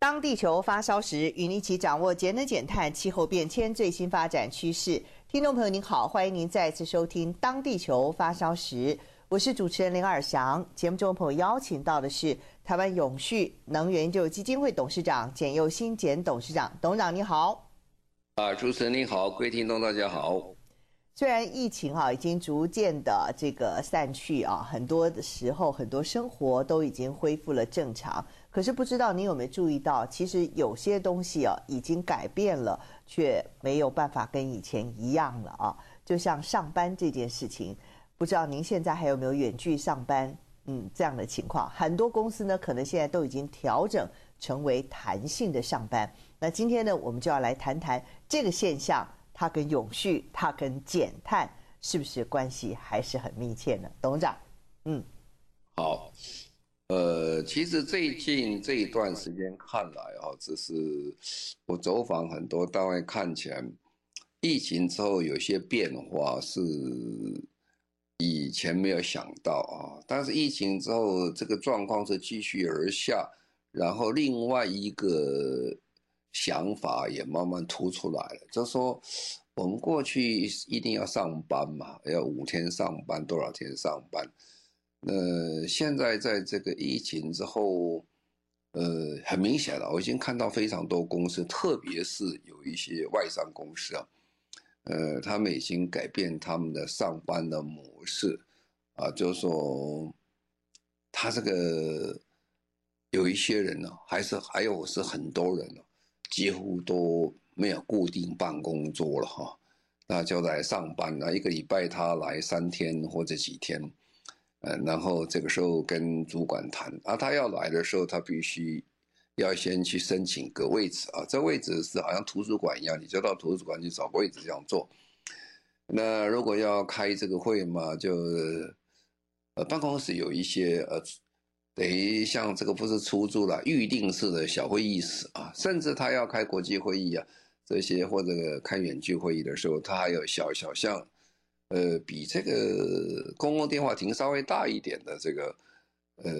当地球发烧时，与您一起掌握节能减碳、气候变迁最新发展趋势。听众朋友您好，欢迎您再次收听《当地球发烧时》，我是主持人林尔翔。节目中的朋友邀请到的是台湾永续能源研究基金会董事长简又新简董事长，董事长你好。啊，主持人你好，各位听众大家好。虽然疫情啊已经逐渐的这个散去啊，很多的时候很多生活都已经恢复了正常。可是不知道你有没有注意到，其实有些东西啊已经改变了，却没有办法跟以前一样了啊。就像上班这件事情，不知道您现在还有没有远距上班？嗯，这样的情况，很多公司呢可能现在都已经调整成为弹性的上班。那今天呢，我们就要来谈谈这个现象，它跟永续、它跟减碳是不是关系还是很密切呢？董事长，嗯，好。呃，其实最近这一段时间看来啊，只是我走访很多单位，看起来疫情之后有些变化是以前没有想到啊。但是疫情之后这个状况是继续而下，然后另外一个想法也慢慢突出来了，就是说我们过去一定要上班嘛，要五天上班，多少天上班。呃，现在在这个疫情之后，呃，很明显了，我已经看到非常多公司，特别是有一些外商公司啊，呃，他们已经改变他们的上班的模式，啊，就是说，他这个有一些人呢，还是还有是很多人呢，几乎都没有固定办公桌了哈，那就来上班，那一个礼拜他来三天或者几天。嗯，然后这个时候跟主管谈，啊，他要来的时候，他必须要先去申请个位置啊，这位置是好像图书馆一样，你就到图书馆去找位置这样坐。那如果要开这个会嘛，就呃办公室有一些呃，等于像这个不是出租了，预定式的小会议室啊，甚至他要开国际会议啊，这些或者开远距会议的时候，他还有小小像。呃，比这个公共电话亭稍微大一点的这个，呃，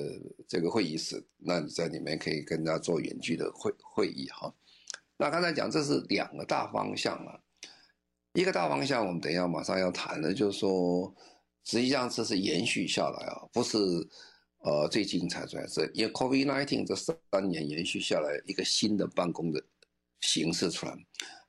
这个会议室，那你在里面可以跟他做远距的会会议哈。那刚才讲这是两个大方向啊，一个大方向我们等一下马上要谈的，就是说，实际上这是延续下来啊，不是呃最近才出来，是因为 COVID-19 这三年延续下来一个新的办公的形式出来。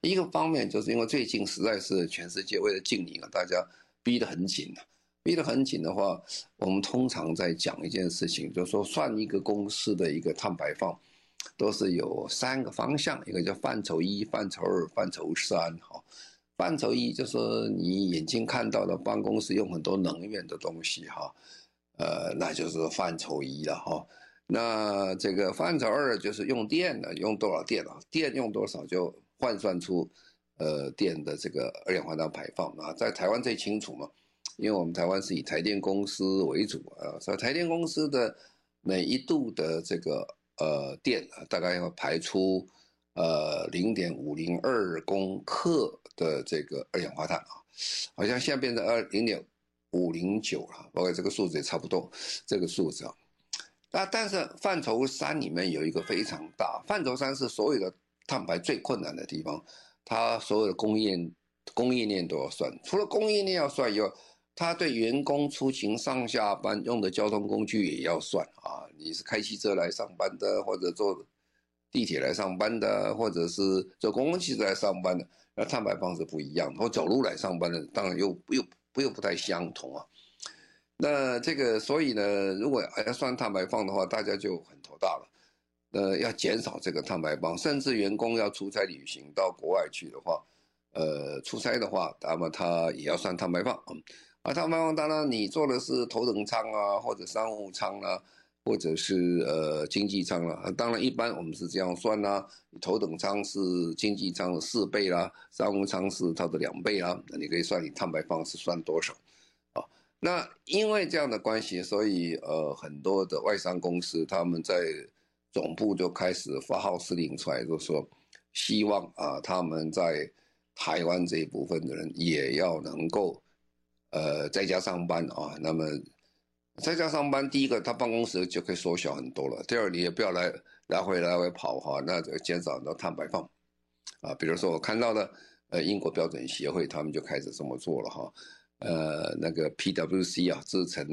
一个方面就是因为最近实在是全世界为了净零啊，大家逼得很紧啊，逼得很紧的话，我们通常在讲一件事情，就是说算一个公司的一个碳排放，都是有三个方向，一个叫范畴一、范畴二、范畴三。哈，范畴一就是你眼睛看到的办公室用很多能源的东西，哈，呃，那就是范畴一了，哈。那这个范畴二就是用电的，用多少电啊？电用多少就。换算出，呃，电的这个二氧化碳排放啊，在台湾最清楚嘛，因为我们台湾是以台电公司为主啊，所以台电公司的每一度的这个呃电啊，大概要排出呃零点五零二公克的这个二氧化碳啊，好像现在变成二零点五零九了，包括这个数字也差不多这个数字啊。那但是范畴三里面有一个非常大，范畴三是所有的。碳排最困难的地方，它所有的供应链供应链都要算。除了供应链要算以外，它对员工出行上下班用的交通工具也要算啊。你是开汽车来上班的，或者坐地铁来上班的，或者是坐公共汽车来上班的，那碳排放是不一样。或走路来上班的，当然又又又不太相同啊。那这个，所以呢，如果还要算碳排放的话，大家就很头大了。呃，要减少这个碳排放，甚至员工要出差旅行到国外去的话，呃，出差的话，那么他也要算碳排放。嗯，啊，碳排放当然你坐的是头等舱啊，或者商务舱啊，或者是呃经济舱了。当然，一般我们是这样算啦，头等舱是经济舱的四倍啦，商务舱是它的两倍啦。那你可以算你碳排放是算多少啊？那因为这样的关系，所以呃很多的外商公司他们在总部就开始发号施令出来，就说希望啊他们在台湾这一部分的人也要能够呃在家上班啊。那么。在家上班，第一个，他办公室就可以缩小很多了。第二，你也不要来来回来回跑哈，那就减少很多碳排放啊。比如说，我看到的，呃，英国标准协会他们就开始这么做了哈。呃，那个 PwC 啊，资诚，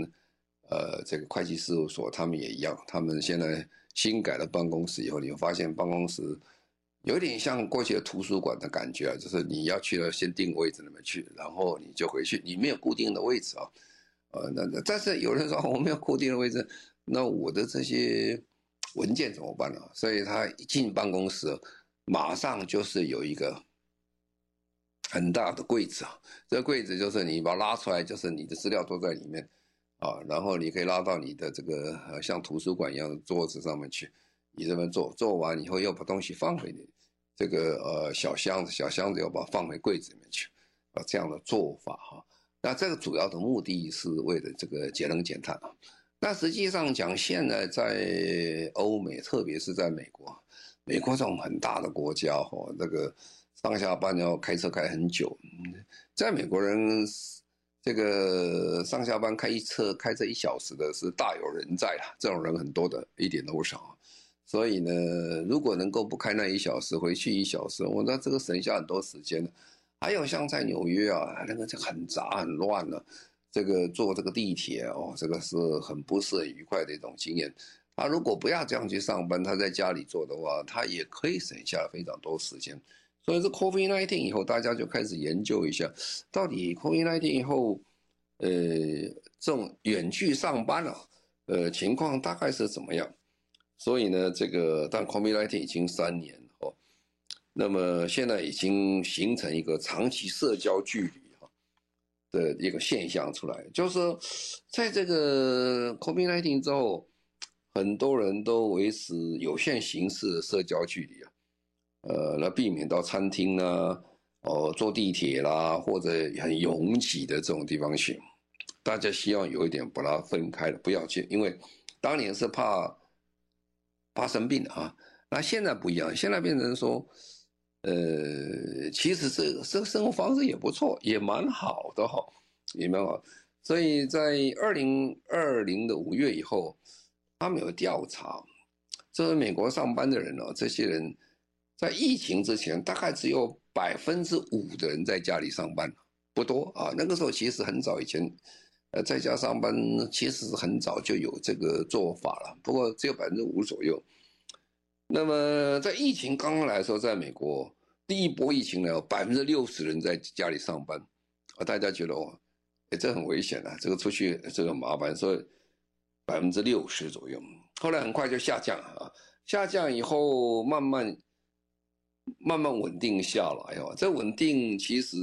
呃，这个会计事务所他们也一样，他们现在新改了办公室以后，你会发现办公室有点像过去的图书馆的感觉啊，就是你要去了先定位置那么去，然后你就回去，你没有固定的位置啊。呃，那那但是有人说我没有固定的位置，那我的这些文件怎么办呢？所以他一进办公室，马上就是有一个很大的柜子啊，这个柜子就是你把它拉出来，就是你的资料都在里面啊，然后你可以拉到你的这个像图书馆一样的桌子上面去，你这边做，做完以后又把东西放回你这个呃小箱子，小箱子又把放回柜子里面去，啊，这样的做法哈。那这个主要的目的是为了这个节能减碳啊。那实际上讲，现在在欧美，特别是在美国，美国这种很大的国家哈，那个上下班要开车开很久。在美国人，这个上下班开一车开车一小时的是大有人在啊，这种人很多的，一点都不少。所以呢，如果能够不开那一小时，回去一小时，我那这个省下很多时间。还有像在纽约啊，那个就很杂很乱了，这个坐这个地铁哦，这个是很不是很愉快的一种经验。他如果不要这样去上班，他在家里做的话，他也可以省下非常多时间。所以这 COVID-19 以后，大家就开始研究一下，到底 COVID-19 以后，呃，这种远距上班啊，呃，情况大概是怎么样？所以呢，这个但 COVID-19 已经三年了哦。那么现在已经形成一个长期社交距离哈的一个现象出来，就是说，在这个 COVID-19 之后，很多人都维持有限形式的社交距离啊，呃，那避免到餐厅啦，哦，坐地铁啦，或者很拥挤的这种地方去，大家希望有一点把它分开了，不要去，因为当年是怕怕生病啊，那现在不一样，现在变成说。呃，其实这个这个生活方式也不错，也蛮好的哈，也蛮好。所以在二零二零的五月以后，他们有调查，这是美国上班的人哦，这些人在疫情之前大概只有百分之五的人在家里上班，不多啊。那个时候其实很早以前，呃，在家上班其实很早就有这个做法了，不过只有百分之五左右。那么在疫情刚刚来的时候，在美国第一波疫情呢，有百分之六十人在家里上班，啊，大家觉得哦，哎，这很危险啊，这个出去这个麻烦，所以百分之六十左右。后来很快就下降啊，下降以后慢慢慢慢稳定下来哦，这稳定其实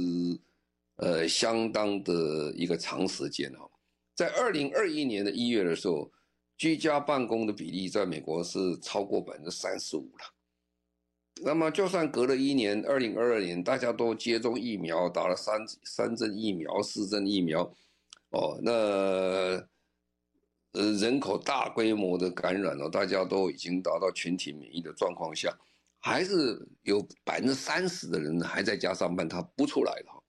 呃相当的一个长时间哦，在二零二一年的一月的时候。居家办公的比例在美国是超过百分之三十五了。那么，就算隔了一年，二零二二年，大家都接种疫苗，打了三三针疫苗、四针疫苗，哦，那呃人口大规模的感染了，大家都已经达到群体免疫的状况下，还是有百分之三十的人还在家上班，他不出来了。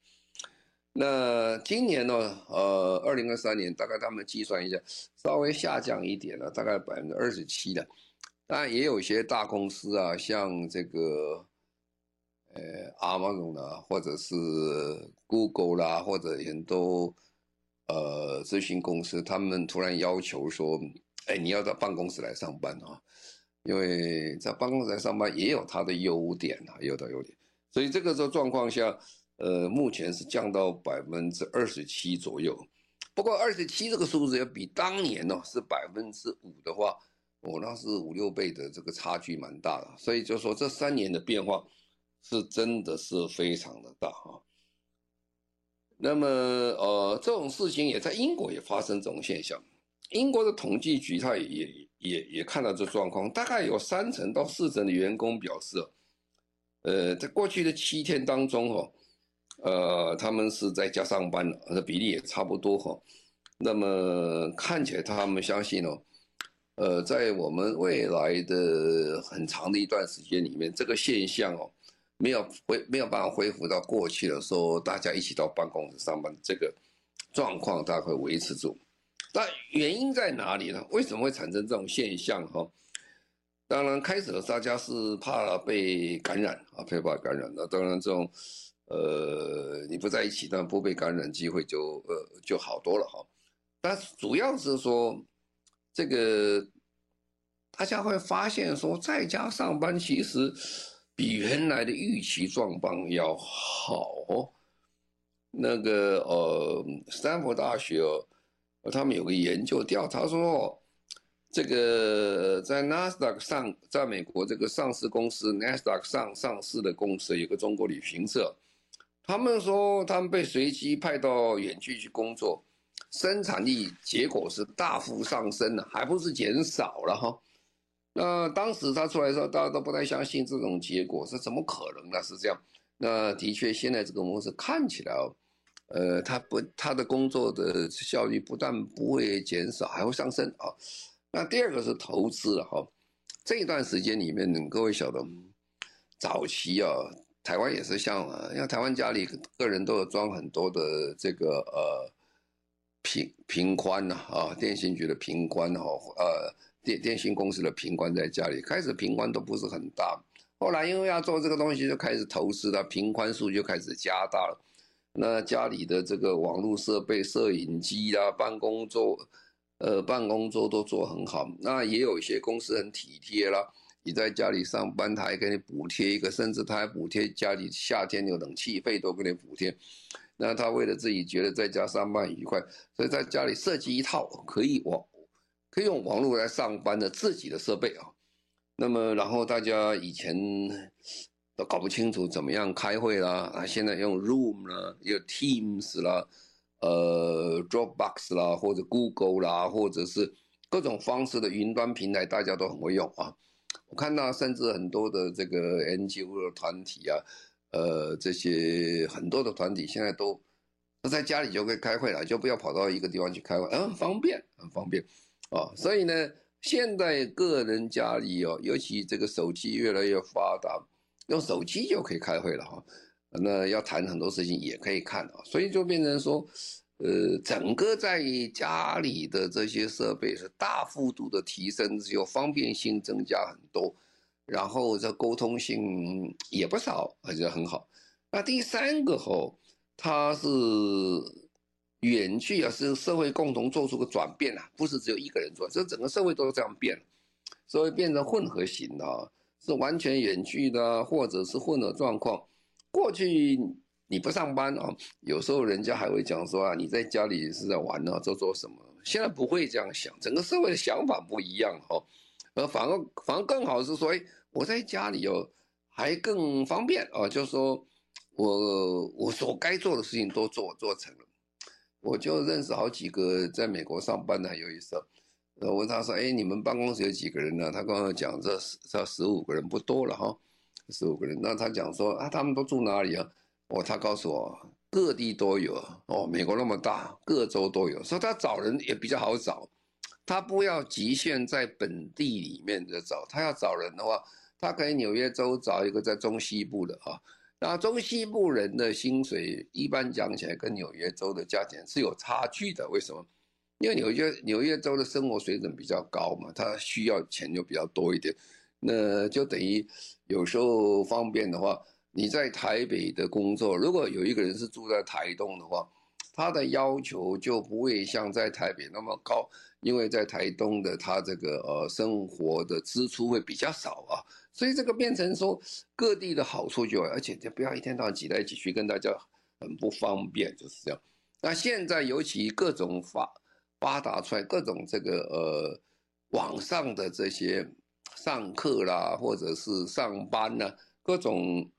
那今年呢？呃，二零二三年大概他们计算一下，稍微下降一点了，大概百分之二十七的。当然也有些大公司啊，像这个，呃，Amazon 啦，或者是 Google 啦，或者很多呃咨询公司，他们突然要求说，哎，你要到办公室来上班啊，因为在办公室上班也有它的优点啊，有它优点。所以这个时候状况下。呃，目前是降到百分之二十七左右，不过二十七这个数字要比当年呢、是百分之五的话，哦，那是五六倍的这个差距蛮大的，所以就说这三年的变化是真的是非常的大哈。那么呃，这种事情也在英国也发生这种现象，英国的统计局它也也也也看到这状况，大概有三成到四成的员工表示，呃，在过去的七天当中哦，呃，他们是在家上班的，呃，比例也差不多哈。那么看起来他们相信哦，呃，在我们未来的很长的一段时间里面，这个现象哦，没有恢没有办法恢复到过去的时候，大家一起到办公室上班这个状况，大概会维持住。那原因在哪里呢？为什么会产生这种现象？哈，当然开始的大家是怕被感染啊，怕被感染。那当然这种，呃，你不在一起，但不被感染机会就呃就好多了哈。但主要是说，这个大家会发现说，在家上班其实比原来的预期状况要好。那个呃，斯坦福大学哦。他们有个研究调查说，这个在纳斯达克上，在美国这个上市公司纳斯达克上上市的公司，有个中国旅行社，他们说他们被随机派到远距去工作，生产力结果是大幅上升了，还不是减少了哈。那当时他出来的时候，大家都不太相信这种结果是怎么可能呢？是这样。那的确，现在这个模式看起来哦。呃，他不，他的工作的效率不但不会减少，还会上升啊。那第二个是投资了哈。这一段时间里面，各位晓得，早期啊，台湾也是像啊，因为台湾家里个人都有装很多的这个呃频频宽呐啊，电信局的频宽哈，呃电电信公司的频宽在家里，开始频宽都不是很大，后来因为要做这个东西，就开始投资了，频宽数就开始加大了。那家里的这个网络设备、摄影机啦、办公桌，呃，办公桌都做很好。那也有一些公司很体贴啦，你在家里上班，他还给你补贴一个，甚至他还补贴家里夏天有冷气费都给你补贴。那他为了自己觉得在家上班愉快，所以在家里设计一套可以网，可以用网络来上班的自己的设备啊。那么，然后大家以前。都搞不清楚怎么样开会啦啊！现在用 Room 啦，有 Teams 啦，呃，Dropbox 啦，或者 Google 啦，或者是各种方式的云端平台，大家都很会用啊。我看到甚至很多的这个 NGO 的团体啊，呃，这些很多的团体现在都都在家里就可以开会了，就不要跑到一个地方去开会，很方便，很方便啊。所以呢，现在个人家里哦，尤其这个手机越来越发达。用手机就可以开会了哈，那要谈很多事情也可以看啊，所以就变成说，呃，整个在家里的这些设备是大幅度的提升，只有方便性增加很多，然后这沟通性也不少，而且很好。那第三个吼，它是远距啊，是社会共同做出个转变啊，不是只有一个人做，这整个社会都是这样变，所以变成混合型的啊。是完全远距的，或者是混合状况。过去你不上班啊，有时候人家还会讲说啊，你在家里是在玩呢，做做什么？现在不会这样想，整个社会的想法不一样哈。而，反而反而更好是说，哎，我在家里哦，还更方便啊，就是说我我所该做的事情都做做成了。我就认识好几个在美国上班的，有一次。我问他说：“哎，你们办公室有几个人呢？”他刚刚讲这这十五个人不多了哈，十五个人。那他讲说啊，他们都住哪里啊？哦，他告诉我各地都有哦，美国那么大，各州都有，所以他找人也比较好找。他不要局限在本地里面的找，他要找人的话，他可以纽约州找一个在中西部的啊。那中西部人的薪水一般讲起来跟纽约州的价钱是有差距的，为什么？因为纽约纽约州的生活水准比较高嘛，他需要钱就比较多一点，那就等于有时候方便的话，你在台北的工作，如果有一个人是住在台东的话，他的要求就不会像在台北那么高，因为在台东的他这个呃生活的支出会比较少啊，所以这个变成说各地的好处就，而且就不要一天到晚挤来挤去，跟大家很不方便，就是这样。那现在尤其各种法。发达出来各种这个呃网上的这些上课啦，或者是上班呐，各种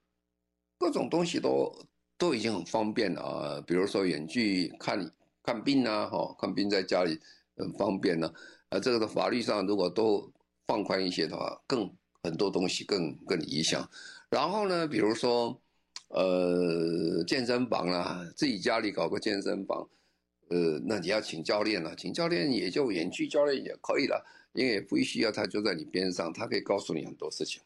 各种东西都都已经很方便了啊。比如说远距看看病啊，哈，看病在家里很方便呢。啊，这个的法律上如果都放宽一些的话，更很多东西更更理想。然后呢，比如说，呃，健身房啦，自己家里搞个健身房，呃，那你要请教练了，请教练也就远距教练也可以了，因为不需要他就在你边上，他可以告诉你很多事情，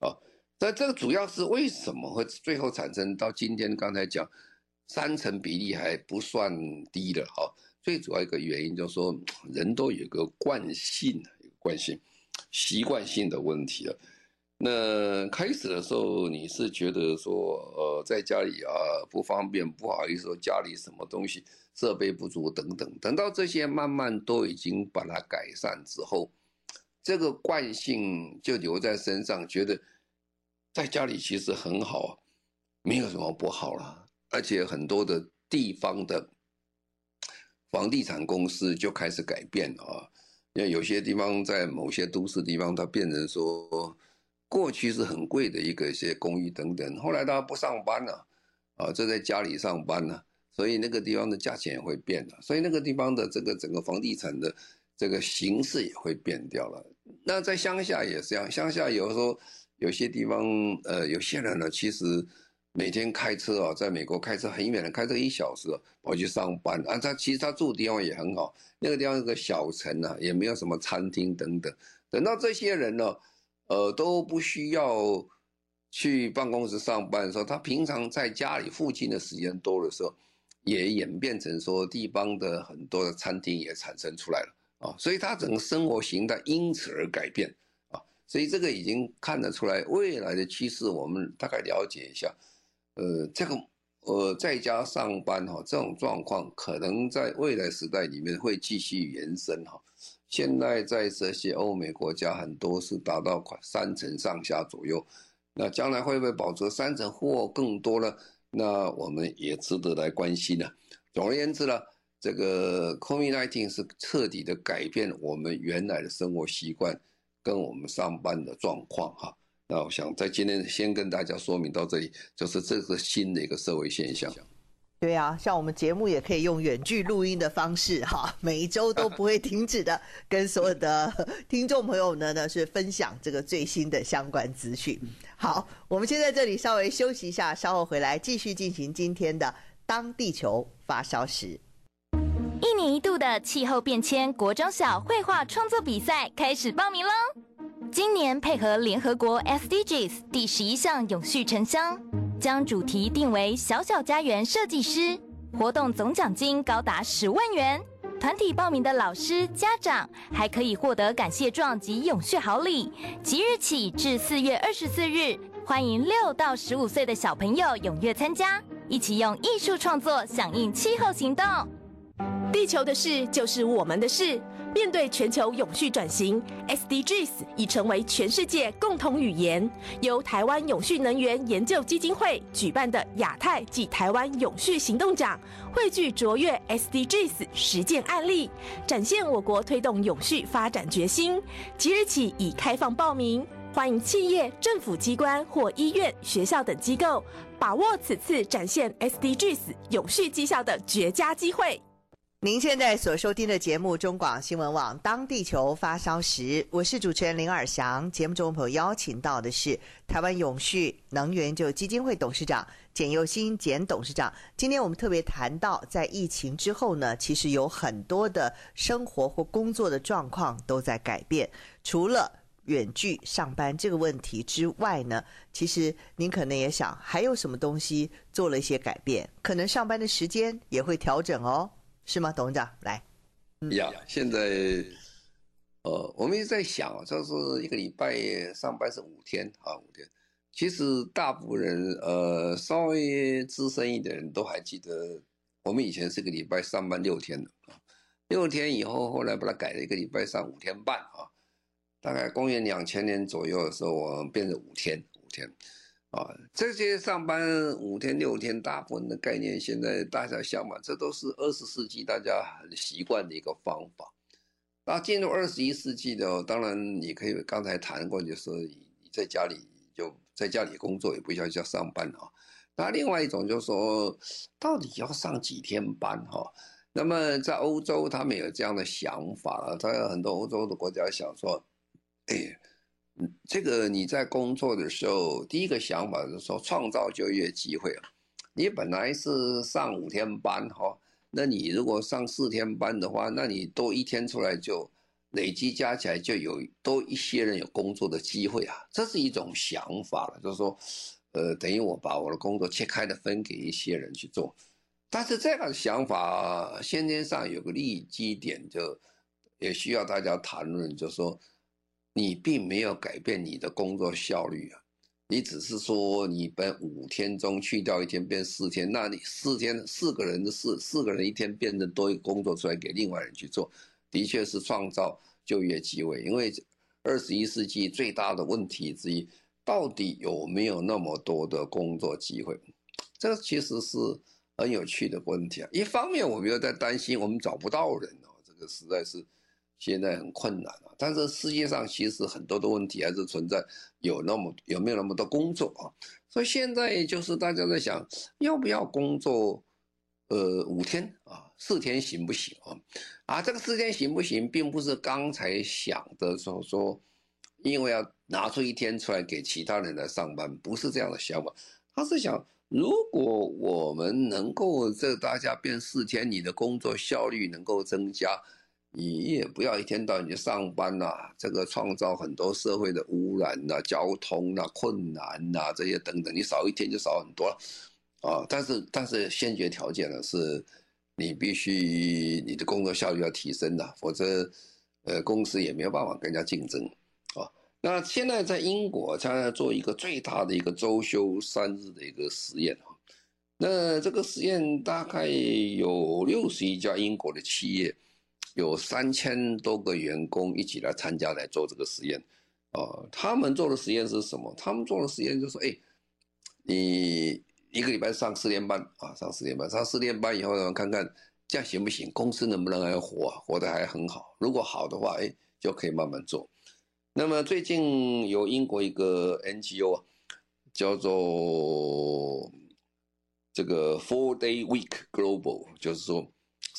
啊，那这个主要是为什么会最后产生到今天刚才讲三成比例还不算低的哈，最主要一个原因就是说人都有个惯性，有个惯性，习惯性的问题了。那开始的时候，你是觉得说，呃，在家里啊不方便，不好意思说家里什么东西设备不足等等。等到这些慢慢都已经把它改善之后，这个惯性就留在身上，觉得在家里其实很好，没有什么不好了。而且很多的地方的房地产公司就开始改变啊，因为有些地方在某些都市地方，它变成说。过去是很贵的一个一些公寓等等，后来大家不上班了，啊，就在家里上班了，所以那个地方的价钱也会变了，所以那个地方的这个整个房地产的这个形式也会变掉了。那在乡下也是这样，乡下有时候有些地方，呃，有些人呢，其实每天开车啊，在美国开车很远的，开车一小时跑去上班啊，他其实他住的地方也很好，那个地方是个小城啊，也没有什么餐厅等等。等到这些人呢。呃，都不需要去办公室上班的时候，他平常在家里附近的时间多的时候，也演变成说地方的很多的餐厅也产生出来了啊，所以他整个生活形态因此而改变啊，所以这个已经看得出来未来的趋势，我们大概了解一下，呃，这个呃在家上班哈，这种状况可能在未来时代里面会继续延伸哈。现在在这些欧美国家，很多是达到快三成上下左右。那将来会不会保持三成或更多呢？那我们也值得来关心呢。总而言之呢，这个 COVID-19 是彻底的改变我们原来的生活习惯跟我们上班的状况哈。那我想在今天先跟大家说明到这里，就是这个新的一个社会现象。对啊，像我们节目也可以用远距录音的方式，哈，每一周都不会停止的，跟所有的听众朋友呢呢是分享这个最新的相关资讯。好，我们先在这里稍微休息一下，稍后回来继续进行今天的《当地球发烧时》。一年一度的气候变迁国中小绘画创作比赛开始报名喽！今年配合联合国 SDGs 第十一项永续城乡。将主题定为“小小家园设计师”，活动总奖金高达十万元。团体报名的老师、家长还可以获得感谢状及永续好礼。即日起至四月二十四日，欢迎六到十五岁的小朋友踊跃参加，一起用艺术创作响应气候行动。地球的事就是我们的事。面对全球永续转型，SDGs 已成为全世界共同语言。由台湾永续能源研究基金会举办的亚太暨台湾永续行动奖，汇聚卓越 SDGs 实践案例，展现我国推动永续发展决心。即日起已开放报名，欢迎企业、政府机关或医院、学校等机构把握此次展现 SDGs 永续绩效的绝佳机会。您现在所收听的节目中广新闻网《当地球发烧时》，我是主持人林尔祥。节目中朋友邀请到的是台湾永续能源就基金会董事长简佑新简董事长。今天我们特别谈到，在疫情之后呢，其实有很多的生活或工作的状况都在改变。除了远距上班这个问题之外呢，其实您可能也想，还有什么东西做了一些改变？可能上班的时间也会调整哦。是吗，董事长？来，呀、现在，呃，我们一直在想，就是一个礼拜上班是五天啊，五天。其实大部分人，呃，稍微资深一点人都还记得，我们以前是个礼拜上班六天的啊，六天以后，后来把它改了一个礼拜上五天半啊。大概公元两千年左右的时候，我们变成五天，五天。啊，这些上班五天六天，大部分的概念，现在大家想嘛，这都是二十世纪大家很习惯的一个方法。那进入二十一世纪的，当然你可以刚才谈过，就是你在家里就在家里工作，也不需要叫上班啊。那另外一种就是说，到底要上几天班哈？那么在欧洲，他们有这样的想法了。他有很多欧洲的国家想说，哎，这个你在工作的时候，第一个想法是说创造就业机会。你本来是上五天班哈，那你如果上四天班的话，那你多一天出来就累积加起来就有多一些人有工作的机会啊。这是一种想法了，就是说。呃，等于我把我的工作切开的分给一些人去做，但是这样的想法，先天上有个利基点，就也需要大家谈论，就是说你并没有改变你的工作效率啊，你只是说你本五天中去掉一天变四天，那你四天四个人的四四个人一天变成多一个工作出来给另外人去做，的确是创造就业机会，因为二十一世纪最大的问题之一。到底有没有那么多的工作机会？这个其实是很有趣的问题啊。一方面，我们又在担心我们找不到人哦，这个实在是现在很困难啊。但是世界上其实很多的问题还是存在，有那么有没有那么多工作啊？所以现在就是大家在想，要不要工作？呃，五天啊，四天行不行啊？啊，这个四天行不行，并不是刚才想的时候说。因为要拿出一天出来给其他人来上班，不是这样的想法。他是想，如果我们能够这大家变四天，你的工作效率能够增加，你也不要一天到晚去上班呐、这个创造很多社会的污染呐、交通呐、困难呐、这些等等，你少一天就少很多啊。但是但是先决条件呢是，你必须你的工作效率要提升的，否则呃公司也没有办法跟人家竞争。啊那现在在英国，他要做一个最大的一个周休三日的一个实验啊。那这个实验大概有六十一家英国的企业，有三千多个员工一起来参加来做这个实验啊。他们做的实验是什么？他们做的实验就是说，哎，你一个礼拜上四天班啊，上四天班，上四天班以后呢，看看这样行不行？公司能不能还活，啊活得还很好？如果好的话，哎，就可以慢慢做。那么最近有英国一个 NGO 啊，叫做这个 Four Day Week Global，就是说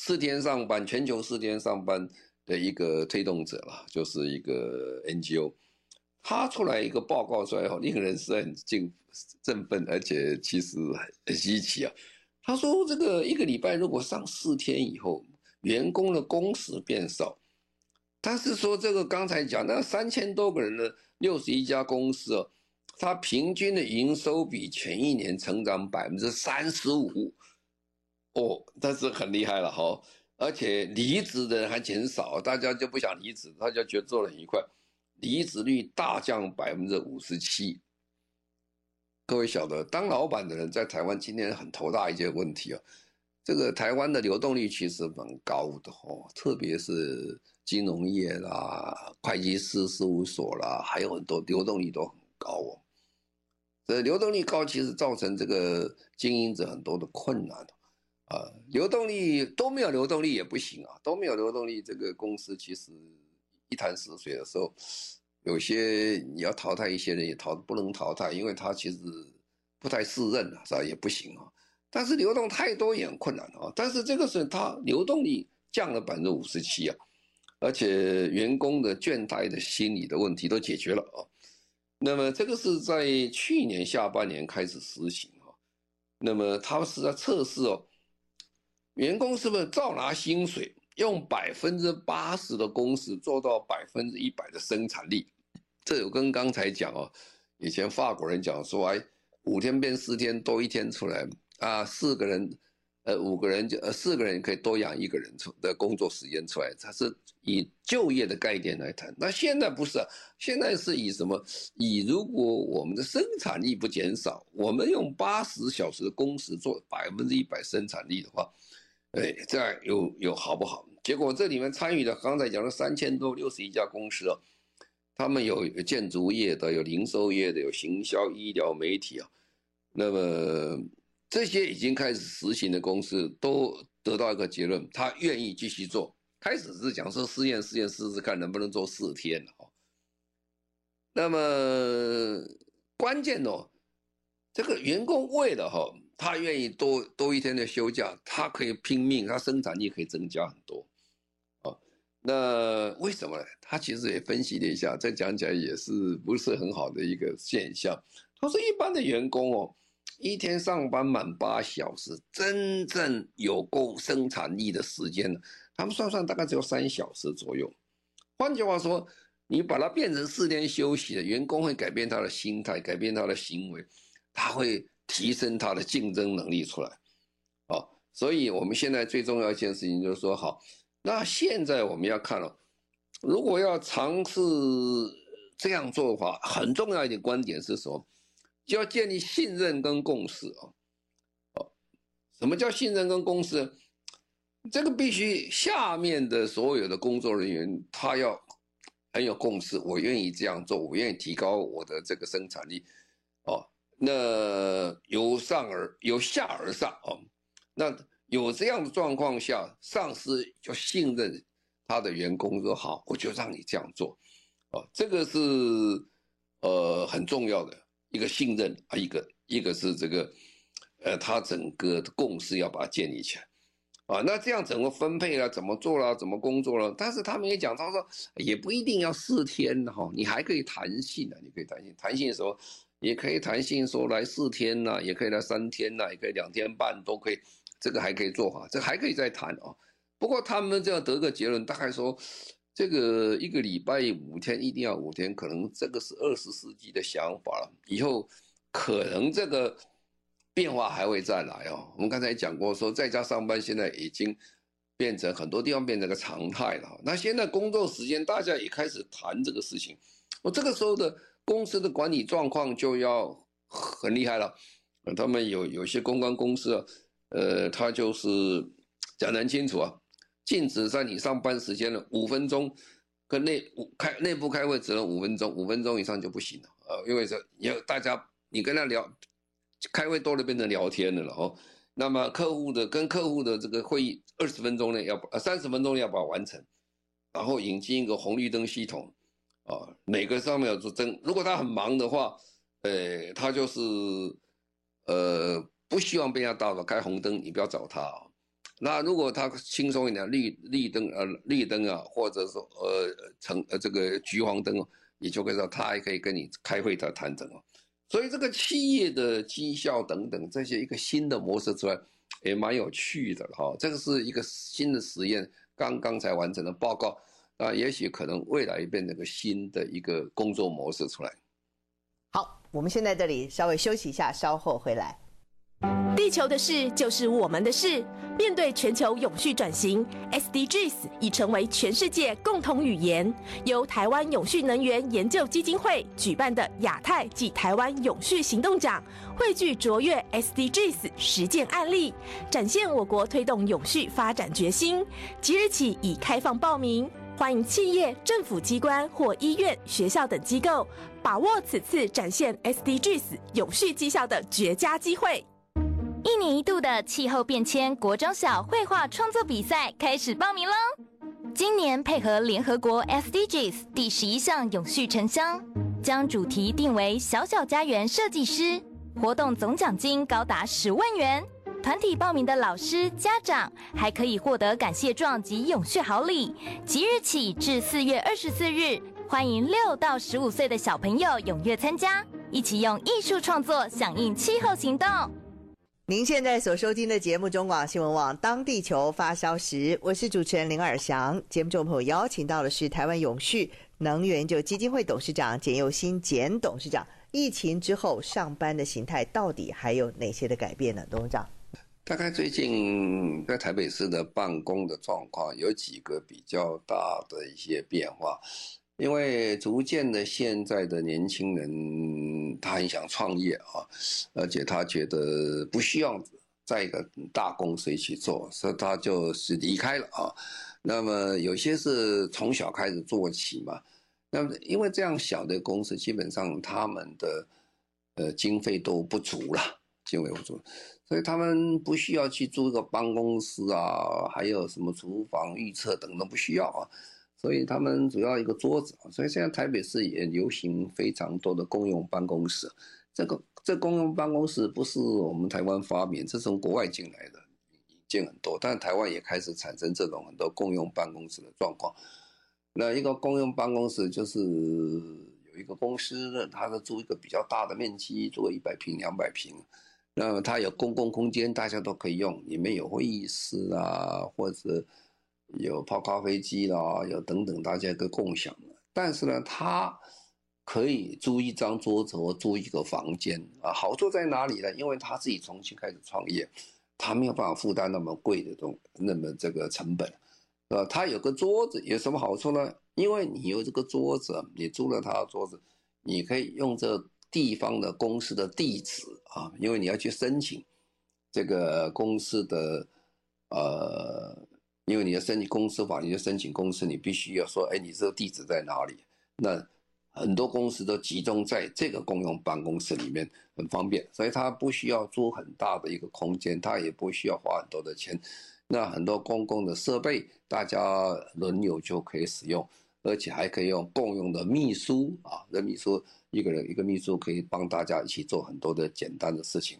四天上班，全球四天上班的一个推动者了，就是一个 NGO。他出来一个报告出来后，令人是很敬振奋，而且其实很稀奇啊。他说，这个一个礼拜如果上四天以后，员工的工时变少。他是说这个刚才讲那三千多个人的六十一家公司哦，它平均的营收比前一年成长百分之三十五，哦，但是很厉害了哈，而且离职的人还减少，大家就不想离职，大家觉得做了很愉快，离职率大降百分之五十七。各位晓得，当老板的人在台湾今天很头大一件问题啊，这个台湾的流动率其实蛮高的哦，特别是。金融业啦，会计师事务所啦，还有很多流动率都很高哦。这流动率高，其实造成这个经营者很多的困难啊。流动力都没有流动力也不行啊，都没有流动力，这个公司其实一潭死水的时候，有些你要淘汰一些人也淘不能淘汰，因为他其实不太适任啊，是吧？也不行啊。但是流动太多也很困难啊。但是这个是他流动率降了百分之五十七啊。而且员工的倦怠的心理的问题都解决了啊，那么这个是在去年下半年开始实行啊，那么他是在测试哦，员工是不是照拿薪水，用百分之八十的工时做到百分之一百的生产力？这有跟刚才讲哦，以前法国人讲说，哎，五天变四天，多一天出来啊，四个人。呃，五个人就呃四个人可以多养一个人出的工作时间出来，它是以就业的概念来谈。那现在不是啊，现在是以什么？以如果我们的生产力不减少，我们用八十小时的工时做百分之一百生产力的话，哎，这样有有好不好？结果这里面参与的刚才讲了三千多六十一家公司啊，他们有建筑业的，有零售业的，有行销、医疗、媒体啊，那么。这些已经开始实行的公司都得到一个结论，他愿意继续做。开始是讲说试验试验试试看能不能做四天哦。那么关键哦，这个员工为了哈他愿意多多一天的休假，他可以拼命，他生产力可以增加很多。哦，那为什么呢？他其实也分析了一下，这讲起来也是不是很好的一个现象。他说，一般的员工哦，一天上班满八小时，真正有够生产力的时间呢，他们算算大概只有三小时左右。换句话说，你把它变成四天休息的员工会改变他的心态，改变他的行为，他会提升他的竞争能力出来。哦，所以我们现在最重要一件事情就是说，好，那现在我们要看了，如果要尝试这样做的话，很重要一点观点是什么？就要建立信任跟共识啊！哦，什么叫信任跟共识？这个必须下面的所有的工作人员他要很有共识，我愿意这样做，我愿意提高我的这个生产力，哦，那由上而由下而上哦，那有这样的状况下，上司就信任他的员工说好，我就让你这样做，哦，这个是呃很重要的。一个信任啊，一个一个是这个，呃，他整个的共识要把它建立起来，啊，那这样怎么分配了？怎么做了？怎么工作了？但是他们也讲，他说也不一定要四天哈，你还可以弹性的，你可以弹性，弹性的时候也可以弹性说来四天呐，也可以来三天呐，也可以两天半都可以，这个还可以做哈，这还可以再谈哦。不过他们这样得个结论，大概说。这个一个礼拜五天一定要五天，可能这个是二十世纪的想法了。以后可能这个变化还会再来哦。我们刚才讲过，说在家上班现在已经变成很多地方变成个常态了。那现在工作时间大家也开始谈这个事情，我这个时候的公司的管理状况就要很厉害了。他们有有些公关公司啊，呃，他就是讲得很清楚啊。禁止在你上班时间的五分钟，跟内开内部开会只能五分钟，五分钟以上就不行了。呃，因为这要大家你跟他聊，开会多了变成聊天了了哦。那么客户的跟客户的这个会议二十分钟内要呃三十分钟内要把它完成，然后引进一个红绿灯系统，啊，每个上面要做灯。如果他很忙的话，呃，他就是呃不希望被人家打扰，开红灯你不要找他啊。那如果他轻松一点，绿绿灯呃绿灯啊，或者说呃橙呃这个橘黄灯哦，你就可以说他还可以跟你开会他谈成哦。所以这个企业的绩效等等这些一个新的模式出来，也蛮有趣的哈。这个是一个新的实验，刚刚才完成的报告啊，也许可能未来变成个新的一个工作模式出来。好，我们先在这里稍微休息一下，稍后回来。地球的事就是我们的事。面对全球永续转型，SDGs 已成为全世界共同语言。由台湾永续能源研究基金会举办的亚太暨台湾永续行动奖，汇聚卓越 SDGs 实践案例，展现我国推动永续发展决心。即日起已开放报名，欢迎企业、政府机关或医院、学校等机构把握此次展现 SDGs 永续绩效的绝佳机会。一年一度的气候变迁国中小绘画创作比赛开始报名喽！今年配合联合国 SDGs 第十一项永续城乡，将主题定为“小小家园设计师”，活动总奖金高达十万元。团体报名的老师、家长还可以获得感谢状及永续好礼。即日起至四月二十四日，欢迎六到十五岁的小朋友踊跃参加，一起用艺术创作响应气候行动。您现在所收听的节目中广新闻网《当地球发烧时》，我是主持人林尔祥。节目中朋友邀请到的是台湾永续能源研究基金会董事长简又新简董事长。疫情之后上班的形态到底还有哪些的改变呢？董事长，大概最近在台北市的办公的状况有几个比较大的一些变化。因为逐渐的，现在的年轻人他很想创业啊，而且他觉得不需要在一个大公司一起做，所以他就是离开了啊。那么有些是从小开始做起嘛，那么因为这样小的公司，基本上他们的呃经费都不足了，经费不足，所以他们不需要去租一个办公室啊，还有什么厨房、预测等都不需要啊。所以他们主要一个桌子，所以现在台北市也流行非常多的公用办公室。这个这公用办公室不是我们台湾发明，这是从国外进来的，引进很多，但台湾也开始产生这种很多共用办公室的状况。那一个共用办公室就是有一个公司，他是租一个比较大的面积，租一百平、两百平，那么它有公共空间，大家都可以用，里面有会议室啊，或者有泡咖啡机啦，有等等，大家一个共享的。但是呢，它可以租一张桌子或租一个房间啊，好处在哪里呢？因为他自己重新开始创业，他没有办法负担那么贵的东，那么这个成本。呃，他有个桌子有什么好处呢？因为你有这个桌子，你租了他的桌子，你可以用这地方的公司的地址啊，因为你要去申请这个公司的呃，因为你要申请公司法，你就申请公司，你必须要说，哎，你这个地址在哪里？那很多公司都集中在这个公用办公室里面，很方便，所以他不需要租很大的一个空间，他也不需要花很多的钱。那很多公共的设备，大家轮流就可以使用，而且还可以用共用的秘书啊，那秘书一个人一个秘书可以帮大家一起做很多的简单的事情，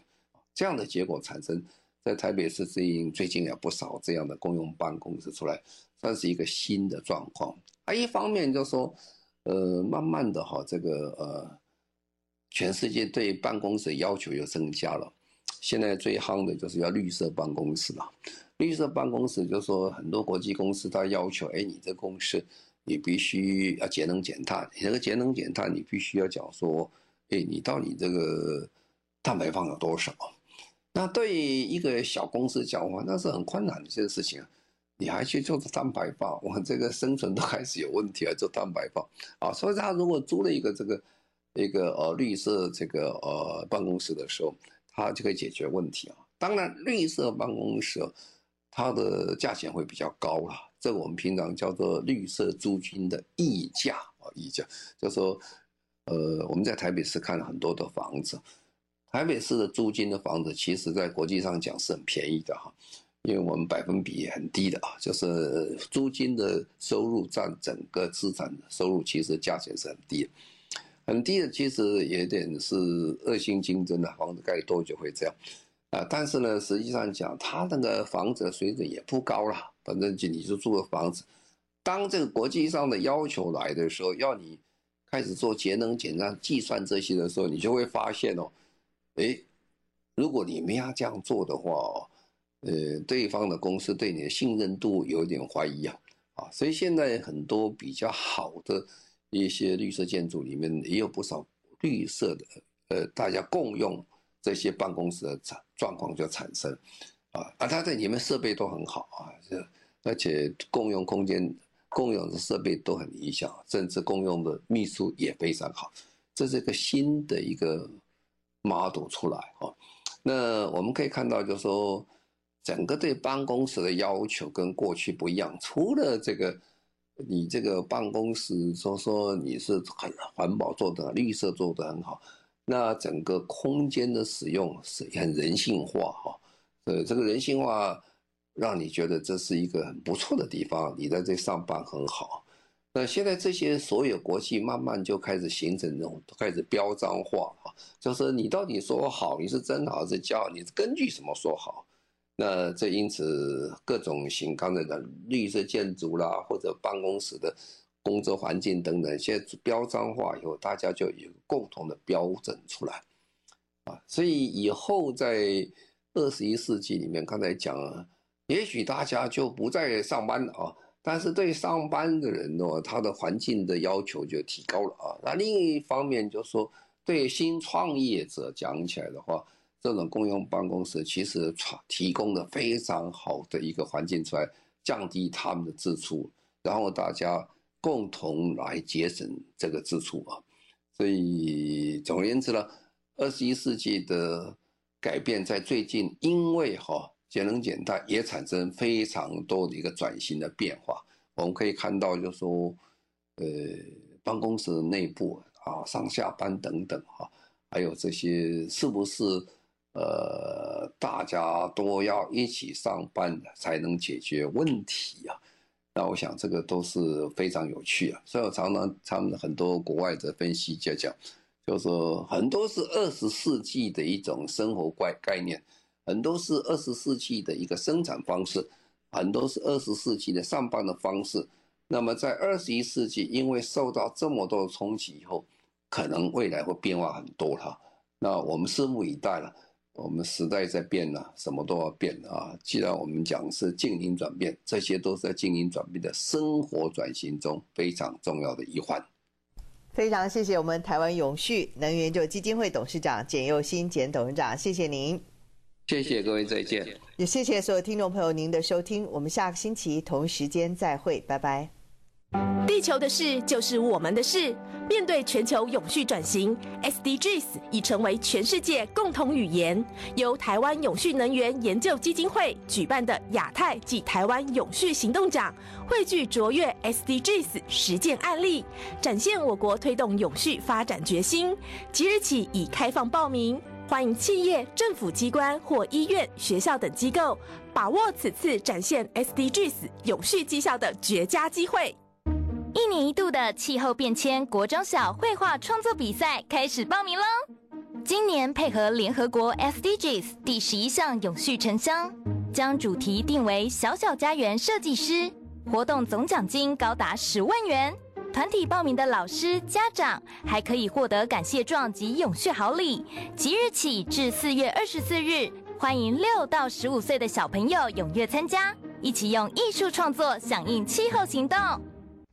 这样的结果产生，在台北市最近最近有不少这样的公用办公室出来，算是一个新的状况。啊，一方面就说，呃，慢慢的哈，这个呃，全世界对办公室要求又增加了，现在最夯的就是要绿色办公室了。绿色办公室就是说，很多国际公司它要求，哎，你这公司你必须要节能减碳。你这个节能减碳，你必须要讲说，哎，你到底这个碳排放有多少？那对于一个小公司讲话，那是很困难的一件事情。你还去做碳排放，我这个生存都开始有问题啊，做碳排放啊。所以他如果租了一个这个一个呃绿色这个呃办公室的时候，他就可以解决问题啊。当然，绿色办公室。它的价钱会比较高了，这我们平常叫做绿色租金的溢价啊，溢价就是说，呃，我们在台北市看了很多的房子，台北市的租金的房子，其实在国际上讲是很便宜的哈，因为我们百分比也很低的啊，就是租金的收入占整个资产收入，其实价钱是很低的，很低的，其实有点是恶性竞争的，房子盖多就会这样。啊，但是呢，实际上讲，他那个房子的水准也不高了。反正就你就住个房子，当这个国际上的要求来的时候，要你开始做节能减碳计算这些的时候，你就会发现哦，诶，如果你们要这样做的话，呃，对方的公司对你的信任度有点怀疑啊，啊，所以现在很多比较好的一些绿色建筑里面也有不少绿色的，呃，大家共用。这些办公室的状状况就产生，啊，啊，它在里面设备都很好啊，而且共用空间、共用的设备都很理想，甚至共用的秘书也非常好，这是一个新的一个 model 出来啊。那我们可以看到，就是说，整个对办公室的要求跟过去不一样，除了这个，你这个办公室说说你是很环保做的、绿色做的很好。那整个空间的使用是很人性化哈，呃，这个人性化让你觉得这是一个很不错的地方，你在这上班很好。那现在这些所有国际慢慢就开始形成这种开始标章化哈，就是你到底说好，你是真好还是假，你是根据什么说好？那这因此各种型刚才的绿色建筑啦，或者办公室的。工作环境等等，现在标章化以后，大家就有共同的标准出来，啊，所以以后在二十一世纪里面，刚才讲，也许大家就不再上班了啊，但是对上班的人呢，他的环境的要求就提高了啊。那另一方面就是说，对新创业者讲起来的话，这种共用办公室其实提供了非常好的一个环境出来，降低他们的支出，然后大家。共同来节省这个支出啊，所以总而言之呢，二十一世纪的改变在最近，因为哈节能减碳也产生非常多的一个转型的变化。我们可以看到，就是说，呃，办公室内部啊，上下班等等哈，还有这些是不是呃，大家都要一起上班才能解决问题啊？那我想这个都是非常有趣啊，所以我常常他们很多国外的分析家讲，就是说很多是二十世纪的一种生活概概念，很多是二十世纪的一个生产方式，很多是二十世纪的上班的方式。那么在二十一世纪，因为受到这么多的冲击以后，可能未来会变化很多哈。那我们拭目以待了。我们时代在变了，什么都要变啊。既然我们讲是经营转变，这些都是在经营转变的生活转型中非常重要的一环。非常谢谢我们台湾永续能源就基金会董事长简又新简董事长，谢谢您。谢谢各位，再见。也谢谢所有听众朋友您的收听，我们下个星期同一时间再会，拜拜。地球的事就是我们的事。面对全球永续转型，SDGs 已成为全世界共同语言。由台湾永续能源研究基金会举办的亚太暨台湾永续行动奖，汇聚卓越 SDGs 实践案例，展现我国推动永续发展决心。即日起已开放报名，欢迎企业、政府机关或医院、学校等机构把握此次展现 SDGs 永续绩效的绝佳机会。一年一度的气候变迁国中小绘画创作比赛开始报名喽！今年配合联合国 SDGs 第十一项永续城乡，将主题定为“小小家园设计师”，活动总奖金高达十万元。团体报名的老师、家长还可以获得感谢状及永续好礼。即日起至四月二十四日，欢迎六到十五岁的小朋友踊跃参加，一起用艺术创作响应气候行动。